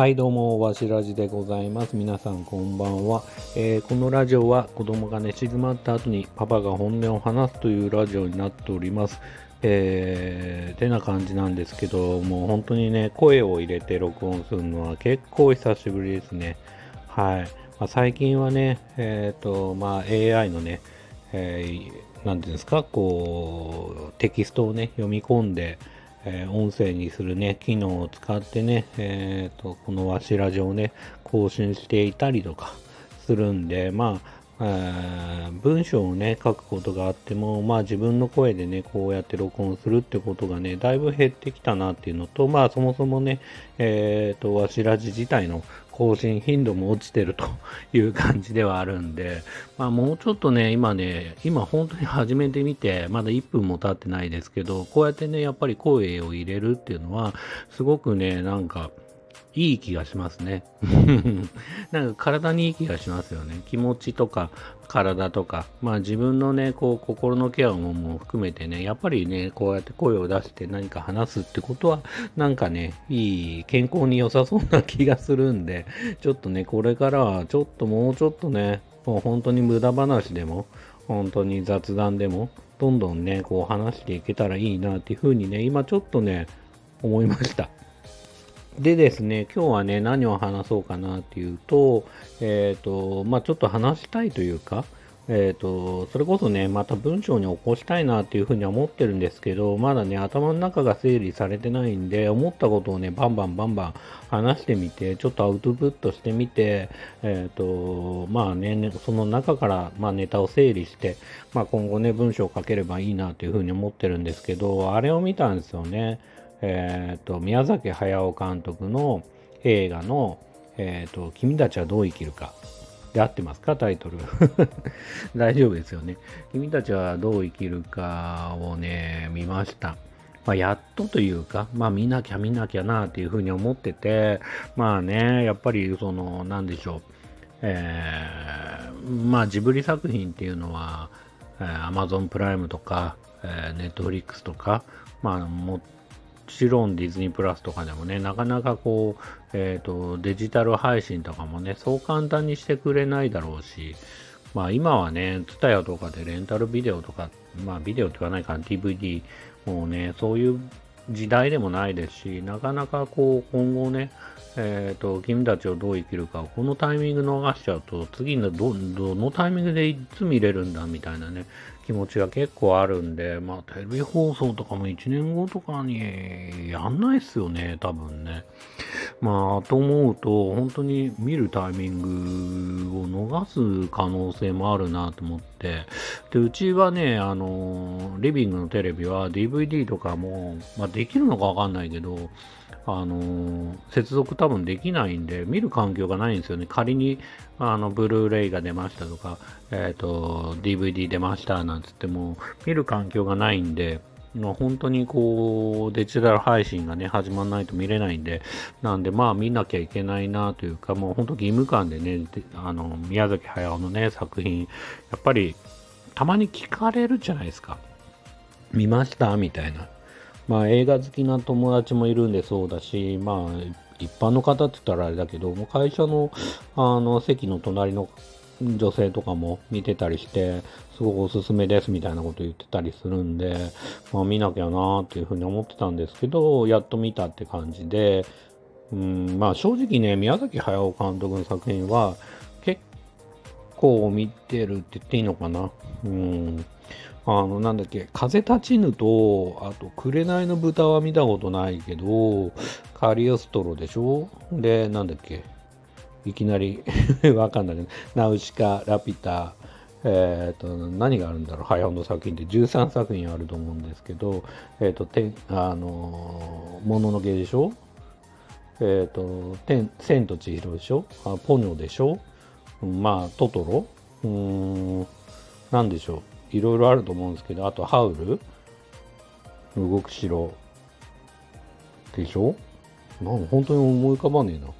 はいどうもわしらじでございます。皆さんこんばんは、えー、このラジオは子供が寝静まった後にパパが本音を話すというラジオになっております。えー、てな感じなんですけどもう本当にね声を入れて録音するのは結構久しぶりですね。はい、まあ、最近はねえっ、ー、とまあ AI のねえー、ていうんですかこうテキストをね読み込んでえー、音声にするね、機能を使ってね、えーと、このわしラジオをね、更新していたりとかするんで、まあ、文章をね、書くことがあっても、まあ自分の声でね、こうやって録音するってことがね、だいぶ減ってきたなっていうのと、まあそもそもね、えっ、ー、と、わしらじ自体の更新頻度も落ちてるという感じではあるんで、まあもうちょっとね、今ね、今本当に始めてみて、まだ1分も経ってないですけど、こうやってね、やっぱり声を入れるっていうのは、すごくね、なんか、いい気がしますね。なんか体にいい気がしますよね。気持ちとか体とか、まあ自分のね、こう心のケアもも含めてね、やっぱりね、こうやって声を出して何か話すってことは、なんかね、いい、健康に良さそうな気がするんで、ちょっとね、これからはちょっともうちょっとね、もう本当に無駄話でも、本当に雑談でも、どんどんね、こう話していけたらいいなっていうふうにね、今ちょっとね、思いました。でですね、今日はね、何を話そうかなっていうと、えっ、ー、と、まあちょっと話したいというか、えっ、ー、と、それこそね、また文章に起こしたいなっていうふうには思ってるんですけど、まだね、頭の中が整理されてないんで、思ったことをね、バンバンバンバン話してみて、ちょっとアウトプットしてみて、えっ、ー、と、まあね、その中から、まあネタを整理して、まあ今後ね、文章を書ければいいなというふうに思ってるんですけど、あれを見たんですよね。え、ー、と、宮崎駿監督の映画の、え、ー、と、君たちはどう生きるか。で合ってますか？タイトル。大丈夫ですよね。君たちはどう生きるかをね、見ました。まあ、やっとというか、まあ見なきゃ見なきゃなっていうふうに思ってて、まあね、やっぱりその、なんでしょう。えー、まあジブリ作品っていうのは、えー、Amazon プライムとか、えー、Netflix とか、まあもちろんディズニープラスとかでもね、なかなかこう、えっ、ー、と、デジタル配信とかもね、そう簡単にしてくれないだろうし、まあ今はね、ツタヤとかでレンタルビデオとか、まあビデオって言わないから DVD、もうね、そういう時代でもないですし、なかなかこう、今後ね、えっ、ー、と、君たちをどう生きるか、このタイミング逃しちゃうと、次のど、どのタイミングでいつ見れるんだみたいなね、気持ちが結構あるんで、まあテレビ放送とかも1年後とかにやんないっすよね、多分ね。まあ、と思うと、本当に見るタイミングを逃す可能性もあるなと思って、で、うちはね、あの、リビングのテレビは DVD とかも、まあできるのかわかんないけど、あの接続多分できないんで、見る環境がないんですよね。仮に、あの、ブルーレイが出ましたとか、えっ、ー、と、DVD 出ましたなんつっても、見る環境がないんで、まあ、本当にこう、デジタル配信がね、始まらないと見れないんで、なんでまあ見なきゃいけないなというか、もう本当義務感でね、あの、宮崎駿のね、作品、やっぱり、たまに聞かれるじゃないですか。見ました？みたいな。まあ映画好きな友達もいるんでそうだし、まあ一般の方って言ったらあれだけど、もう会社のあの席の隣の女性とかも見てたりして、すごくおすすめですみたいなこと言ってたりするんで、まあ見なきゃなーっていうふうに思ってたんですけど、やっと見たって感じで、うん、まあ正直ね、宮崎駿監督の作品は結構見てるって言っていいのかな。うん。あの、なんだっけ、風立ちぬと、あと、紅の豚は見たことないけど、カリオストロでしょ？で、なんだっけ、いきなり わかんないけど、ナウシカ、ラピュタ、え、ー、と、何があるんだろう、早尾の作品って13作品あると思うんですけど、えっ、ー、と、てあの、もののけでしょ？えっ、ー、と、天、千と千尋でしょ？あポニョでしょ？まあ、トトロ？うん、なんでしょう？いろいろあると思うんですけど、あとハウル？動く城。でしょ？なん本当に思い浮かばねえな。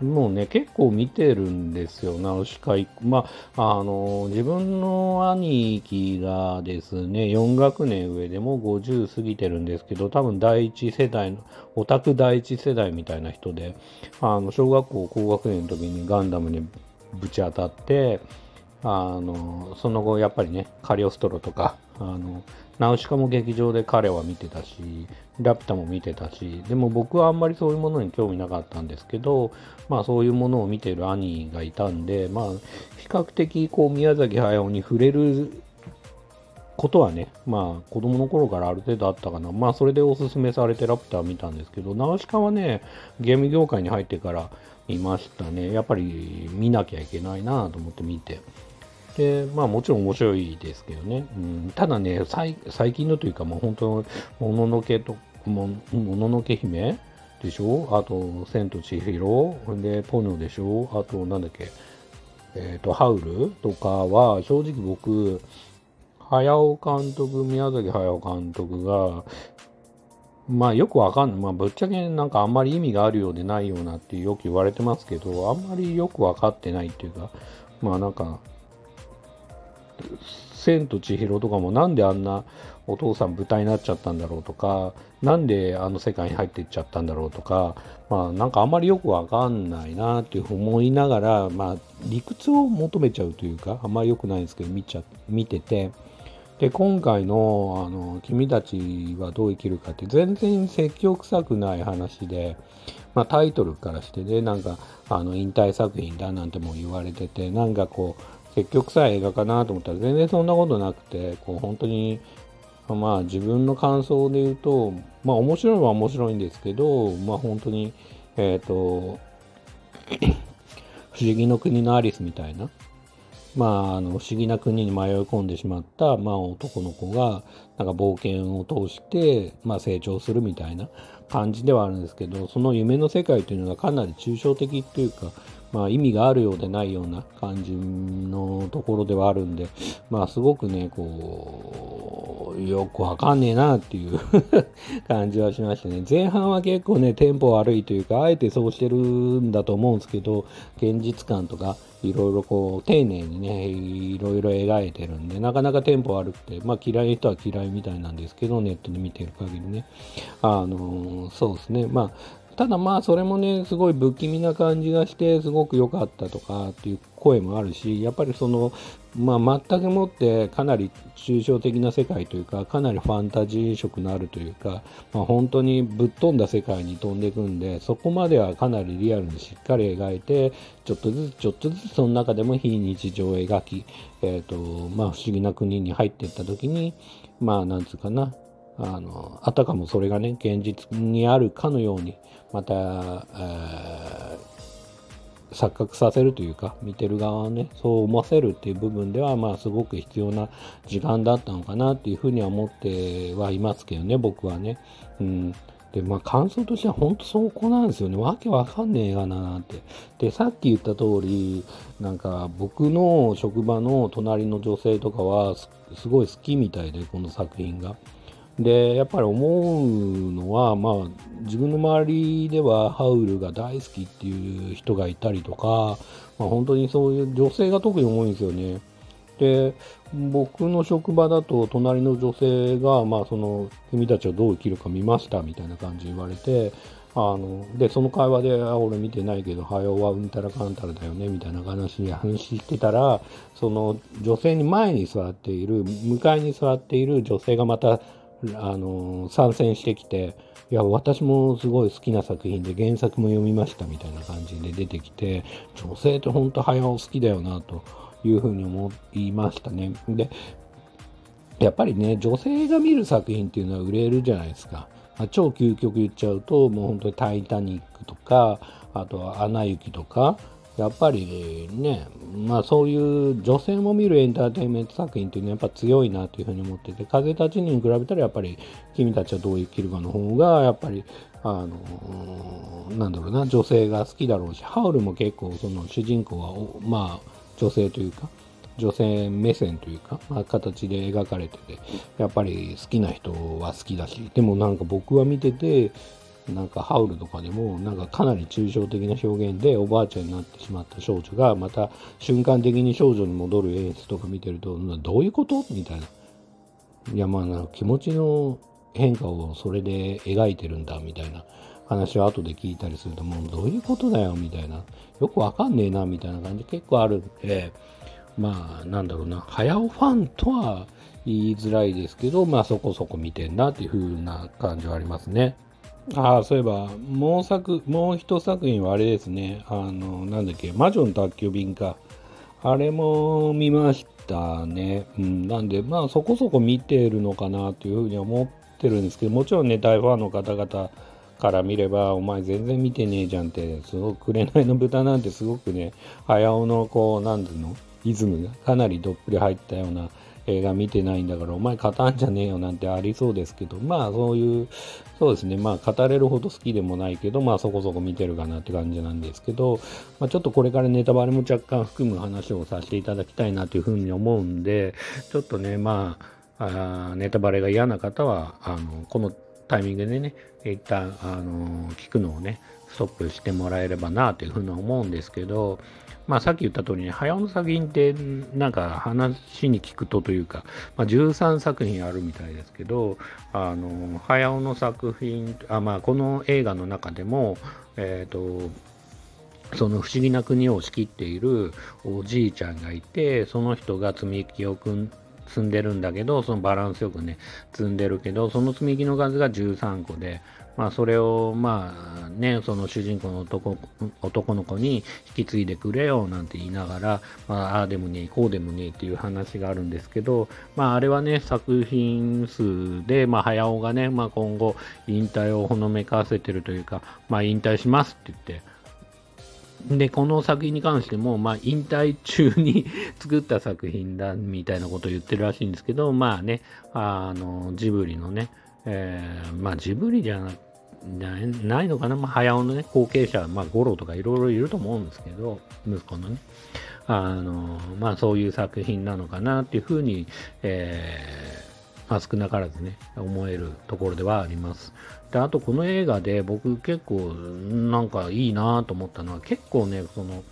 もうね、結構見てるんですよ、ナウシカまあ、あの、自分の兄貴がですね、4学年上でも50過ぎてるんですけど、多分第一世代の、オタク第一世代みたいな人で、あの、小学校高学年の時にガンダムにぶち当たって、あの、その後やっぱりね、カリオストロとか、あの、ナウシカも劇場で彼は見てたし、ラピュタも見てたし、でも僕はあんまりそういうものに興味なかったんですけど、まあそういうものを見てる兄がいたんで、まあ比較的こう宮崎駿に触れることはね、まあ子供の頃からある程度あったかな。まあそれでおすすめされてラピュタ見たんですけど、ナウシカはね、ゲーム業界に入ってから見ましたね。やっぱり見なきゃいけないなと思って見て。で、まあもちろん面白いですけどね。うん、ただね、最近のというかもう本当、もののけと、ももののけ姫でしょ？あと、千と千尋で、ポノでしょ？あと、なんだっけ、えっ、ー、と、ハウルとかは、正直僕、早尾監督、宮崎駿監督が、まあよくわかんない。まあぶっちゃけなんかあんまり意味があるようでないようなってよく言われてますけど、あんまりよくわかってないっていうか、まあなんか、千と千尋とかもなんであんなお父さん豚になっちゃったんだろうとか、なんであの世界に入っていっちゃったんだろうとか、まあなんかあんまりよくわかんないなっていうふう思いながら、まあ理屈を求めちゃうというか、あんまり良くないんですけど見ちゃ、見てて、で、今回の、あの、君たちはどう生きるかって全然説教臭くない話で、まあタイトルからしてね、なんか、あの、引退作品だなんても言われてて、なんかこう、結局さ映画かなと思ったら全然そんなことなくてこう本当にまあ自分の感想で言うとまあ面白いは面白いんですけどまあ本当にえっ、ー、と不思議の国のアリスみたいなまあ、あの不思議な国に迷い込んでしまった、まあ、男の子がなんか冒険を通して、まあ、成長するみたいな感じではあるんですけどその夢の世界というのがかなり抽象的というかまあ、意味があるようでないような感じのところではあるんで、まあ、すごくね、こう、よくわかんねえなっていう 感じはしましたね。前半は結構ね、テンポ悪いというか、あえてそうしてるんだと思うんですけど、現実感とか、いろいろこう、丁寧にね、いろいろ描いてるんで、なかなかテンポ悪くて、まあ嫌い人は嫌いみたいなんですけど、ネットで見てる限りね。あの、そうですね。まあ、ただまあそれもねすごい不気味な感じがしてすごく良かったとかっていう声もあるしやっぱりそのまあ全くもってかなり抽象的な世界というかかなりファンタジー色のあるというか、まあ、本当にぶっ飛んだ世界に飛んでいくんでそこまではかなりリアルにしっかり描いてちょっとずつちょっとずつその中でも非日常を描き、えーとまあ、不思議な国に入っていった時にまあなんつうかなあのあたかもそれがね現実にあるかのようにまた、えー、錯覚させるというか見てる側をねそう思わせるっていう部分ではまあすごく必要な時間だったのかなっていうふうには思ってはいますけどね僕はね。うんで、まあ感想としては本当そこなんですよね。わけわかんねえがなって。で、さっき言った通り、なんか僕の職場の隣の女性とかはすごい好きみたいで、この作品が。でやっぱり思うのは、まあ、自分の周りではハウルが大好きっていう人がいたりとか、まあ、本当にそういう女性が特に多いんですよね。で僕の職場だと隣の女性が、まあ、その君たちはどう生きるか見ましたみたいな感じで言われてあのでその会話で「あ俺見てないけど早尾はうんたらかんたらだよね」みたいな話に話してたらその女性に前に座っている向かいに座っている女性がまたあの参戦してきていや私もすごい好きな作品で原作も読みましたみたいな感じで出てきて女性って本当早尾好きだよなというふうに思いましたね。でやっぱりね女性が見る作品っていうのは売れるじゃないですか、まあ、超究極言っちゃうともう本当に「タイタニック」とかあとは「アナ雪」とかやっぱりね、まあそういう女性も見るエンターテインメント作品っていうのはやっぱ強いなというふうに思ってて、風立ちに比べたらやっぱり君たちはどう生きるかの方がやっぱりあのなんだろうな女性が好きだろうしハウルも結構その主人公はまあ女性というか女性目線というか、まあ、形で描かれててやっぱり好きな人は好きだしでもなんか僕は見ててなんかハウルとかでもなんかかなり抽象的な表現でおばあちゃんになってしまった少女がまた瞬間的に少女に戻る演出とか見てるとどういうこと？みたいな。いやまあ気持ちの変化をそれで描いてるんだみたいな話を後で聞いたりするともうどういうことだよ？みたいなよくわかんねえなみたいな感じ結構あるんでまあなんだろうな早尾ファンとは言いづらいですけどまあそこそこ見てんなっていう風な感じはありますね。ああ、そういえば、もう作、もう一作品はあれですね。あの、なんだっけ、魔女の宅急便か。あれも見ましたね。うん。なんで、まあそこそこ見てるのかなというふうに思ってるんですけど、もちろんね、大ファンの方々から見れば、お前全然見てねえじゃんって、すごく、紅の豚なんてすごくね、早尾のこう、なんていうの、イズムがかなりどっぷり入ったような映画見てないんだからお前勝たんじゃねえよなんてありそうですけどまあそういうそうですね。まあ語れるほど好きでもないけどまあそこそこ見てるかなって感じなんですけど、まあ、ちょっとこれからネタバレも若干含む話をさせていただきたいなというふうに思うんでちょっとねまああネタバレが嫌な方はあのこのタイミングでね一旦あの聞くのをねストップしてもらえればなというふうに思うんですけどまあ、さっき言った通りに、早尾の作品って、なんか話に聞くとというか、まあ、13作品あるみたいですけど、あの、早尾の作品、あまあ、この映画の中でも、えっ、ー、と、その不思議な国を仕切っているおじいちゃんがいて、その人が積み木を組ん積んでるんだけど、そのバランスよくね、積んでるけど、その積み木の数が13個で、まあ、それを、まあね、その主人公の男男の子に引き継いでくれよなんて言いながら、まあ、ああでもねえ、こうでもねえっていう話があるんですけど、まあ、あれはね、作品数で、まあ、早尾がね、まあ、今後、引退をほのめかせてるというか、まあ、引退しますって言って、で、この作品に関しても、まあ、引退中に作った作品だみたいなことを言ってるらしいんですけど、まあね、あの、ジブリのね、えー、まあ、ジブリじゃなないのかな、まあ、早尾のね、後継者、まあ、五郎とかいろいろいると思うんですけど、息子のね、あの、まあ、そういう作品なのかなっていうふうに、えー、まあ、少なからずね、思えるところではあります。で、あとこの映画で僕結構なんかいいなと思ったのは、結構ね、その、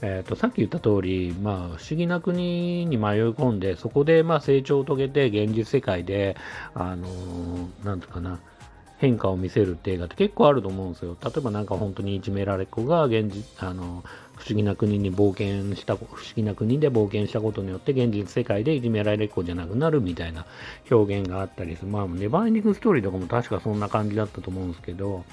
えーと、さっき言った通り、まあ、不思議な国に迷い込んで、そこでまあ成長を遂げて、現実世界で、あのー、なんとかな、変化を見せるって映画って結構あると思うんですよ。例えばなんか本当にいじめられっ子が現実、あの、不思議な国に冒険した、不思議な国で冒険したことによって現実世界でいじめられっ子じゃなくなるみたいな表現があったりする。まあ、ネバーエンディングストーリーとかも確かそんな感じだったと思うんですけど、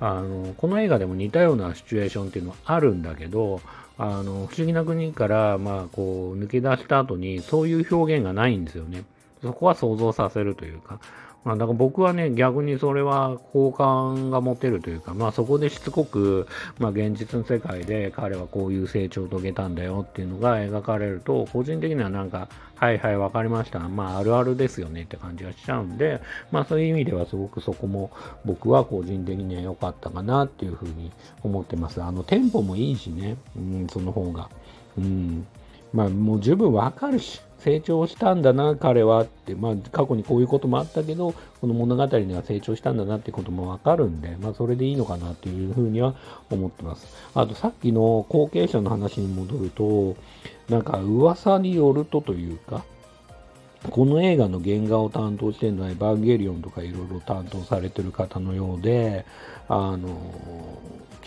あの、この映画でも似たようなシチュエーションっていうのはあるんだけど、あの、不思議な国から、まあ、こう、抜け出した後に、そういう表現がないんですよね。そこは想像させるというか、まあ、だから僕はね、逆にそれは好感が持てるというか、まあそこでしつこく、まあ現実の世界で彼はこういう成長を遂げたんだよっていうのが描かれると、個人的にはなんか、はいはいわかりました。まああるあるですよねって感じがしちゃうんで、まあそういう意味ではすごくそこも僕は個人的には良かったかなっていうふうに思ってます。あのテンポもいいしね、うん、その方が。うん。まあもう十分わかるし、成長したんだな、彼はって、まあ、過去にこういうこともあったけど、この物語には成長したんだなってこともわかるんで、まあ、それでいいのかなっていうふうには思ってます。あと、さっきの後継者の話に戻ると、なんか噂によるとというか、この映画の原画を担当してるのはエヴァンゲリオンとかいろいろ担当されてる方のようで、あの、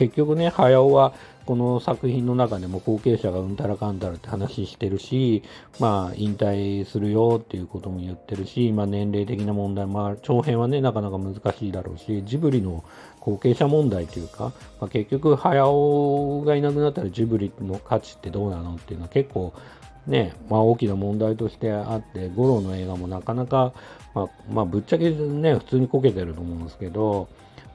結局ね、早尾はこの作品の中でも後継者がうんたらかんたらって話してるし、まあ、引退するよっていうことも言ってるし、まあ、年齢的な問題、まあ、長編はね、なかなか難しいだろうし、ジブリの後継者問題というか、まあ、結局、早尾がいなくなったらジブリの価値ってどうなのっていうのは結構、ね、まあ、大きな問題としてあって、五郎の映画もなかなか、まあ、まあ、ぶっちゃけね、普通にこけてると思うんですけど、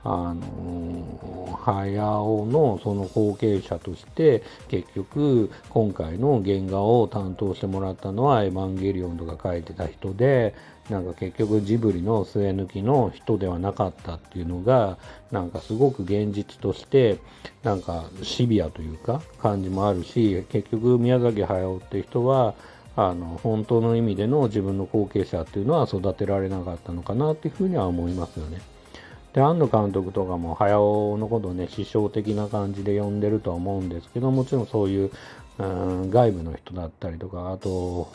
あの早尾のその後継者として結局今回の原画を担当してもらったのはエヴァンゲリオンとか書いてた人でなんか結局ジブリの末抜きの人ではなかったっていうのがなんかすごく現実としてなんかシビアというか感じもあるし結局宮崎駿って人はあの本当の意味での自分の後継者っていうのは育てられなかったのかなっていうふうには思いますよね。で、庵野監督とかも、早尾のことをね、師匠的な感じで呼んでるとは思うんですけど、もちろんそういう、うん、外部の人だったりとか、あと、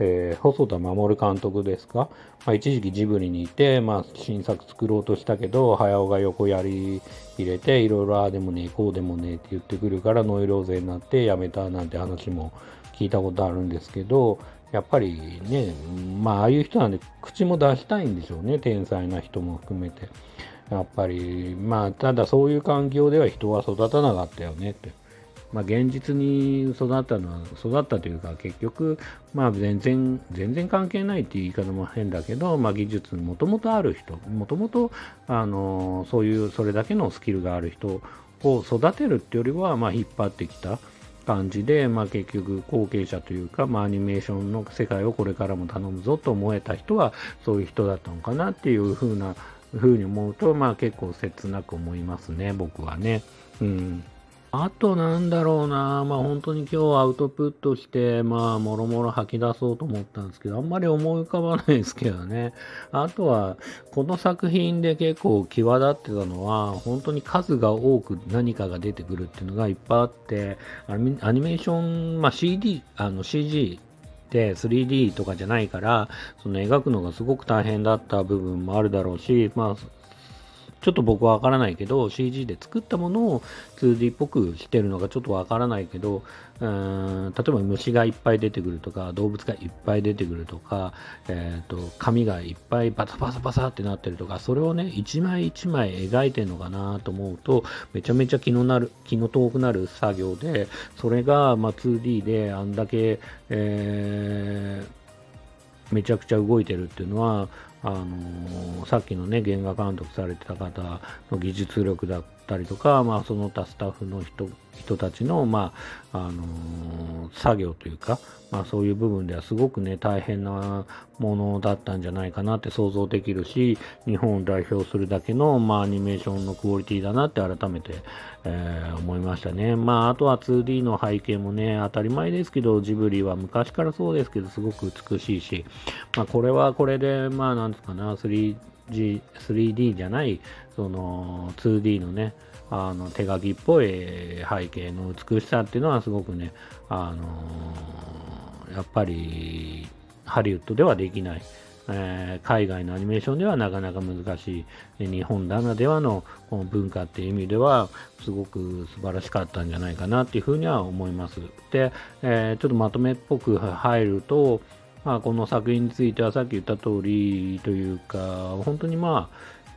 えー、細田守監督ですか、まあ、一時期ジブリにいて、まあ、新作作ろうとしたけど、早尾が横やり入れて、いろいろああでもねえ、こうでもねえって言ってくるから、ノイローゼになって辞めたなんて話も聞いたことあるんですけど、やっぱりね、まあ、ああいう人なんで、口も出したいんでしょうね、天才な人も含めて。やっぱり、まあ、ただそういう環境では人は育たなかったよねって。まあ、現実に育ったのは、育ったというか、結局、まあ、全然、全然関係ないっていう言い方も変だけど、まあ、技術もともとある人、もともと、あの、そういう、それだけのスキルがある人を育てるってよりは、まあ、引っ張ってきた感じで、まあ、結局、後継者というか、まあ、アニメーションの世界をこれからも頼むぞと思えた人は、そういう人だったのかなっていうふうな、ふうに思うと、まあ、結構切なく思いますね、僕はね。うん。あとなんだろうな、まあ本当に今日アウトプットして、まあもろもろ吐き出そうと思ったんですけど、あんまり思い浮かばないですけどね。あとは、この作品で結構際立ってたのは、本当に数が多く何かが出てくるっていうのがいっぱいあって、アニメーション、まあ CD、あの CG で 3D とかじゃないから、その描くのがすごく大変だった部分もあるだろうし、まあちょっと僕はわからないけど、CG で作ったものを 2D っぽくしてるのがちょっとわからないけど、うーん例えば虫がいっぱい出てくるとか、動物がいっぱい出てくるとか、えっ、ー、と、紙がいっぱいバサバサバサってなってるとか、それをね、一枚一枚描いてるのかなと思うと、めちゃめちゃ気のなる、気の遠くなる作業で、それが、ま 2D であんだけ、えー、めちゃくちゃ動いてるっていうのは、あのー、さっきのね、原画監督されてた方の技術力だったりとか、まあ、その他スタッフの人人たちの、まあ、あのー、作業というか、まあ、そういう部分ではすごくね、大変なものだったんじゃないかなって想像できるし、日本を代表するだけの、まあ、アニメーションのクオリティだなって改めて、えー、思いましたね。まあ、あとは 2D の背景もね、当たり前ですけど、ジブリは昔からそうですけど、すごく美しいし、まあ、これはこれで、まあ、なんですかな、3 3G 3D じゃない、その 2D のね、あの手書きっぽい背景の美しさっていうのはすごくね、あのやっぱりハリウッドではできない、えー、海外のアニメーションではなかなか難しい、日本ならではのこの文化っていう意味ではすごく素晴らしかったんじゃないかなっていうふうには思います。で、えー、ちょっとまとめっぽく入ると、まあ、この作品についてはさっき言った通りというか、本当にま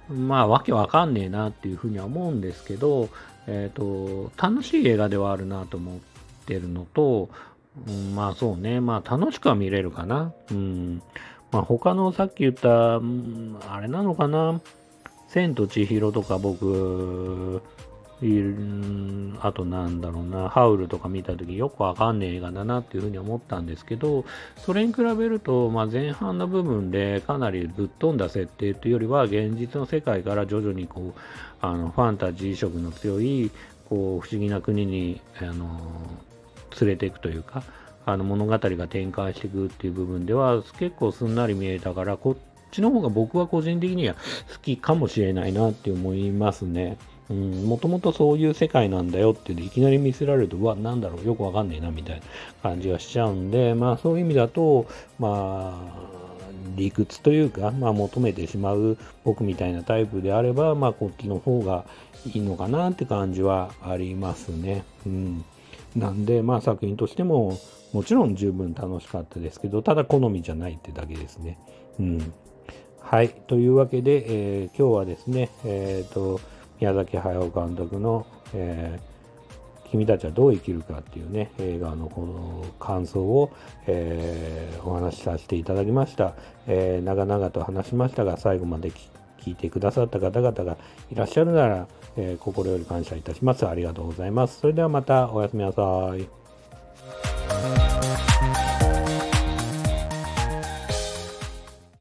あ、まあ、わけわかんねえなっていうふうには思うんですけど、えっ、ー、と、楽しい映画ではあるなと思ってるのと、うん、まあそうね、まあ楽しくは見れるかな。うん。まあ他のさっき言った、あれなのかな？千と千尋とか僕、あとなんだろうな、ハウルとか見た時よくわかんねえ映画だなっていうふうに思ったんですけど、それに比べると、まあ、前半の部分でかなりぶっ飛んだ設定というよりは、現実の世界から徐々にこう、あのファンタジー色の強い、こう、不思議な国に、あの、連れていくというか、あの物語が展開していくっていう部分では結構すんなり見えたから、こっちの方が僕は個人的には好きかもしれないなって思いますね。もともとそういう世界なんだよっていきなり見せられると、うわ、なんだろう、よくわかんねえな、みたいな感じがしちゃうんで、まあそういう意味だと、まあ、理屈というか、まあ求めてしまう僕みたいなタイプであれば、まあこっちの方がいいのかなって感じはありますね。うん。なんで、まあ作品としても、もちろん十分楽しかったですけど、ただ好みじゃないってだけですね。うん。はい。というわけで、えー、今日はですね、えっ、ー、と、宮崎駿監督の、えー、君たちはどう生きるかっていうね、映画のこの感想を、えー、お話しさせていただきました。えー、長々と話しましたが、最後まで聞いてくださった方々がいらっしゃるなら、え心より感謝いたします。ありがとうございます。それではまたおやすみなさい。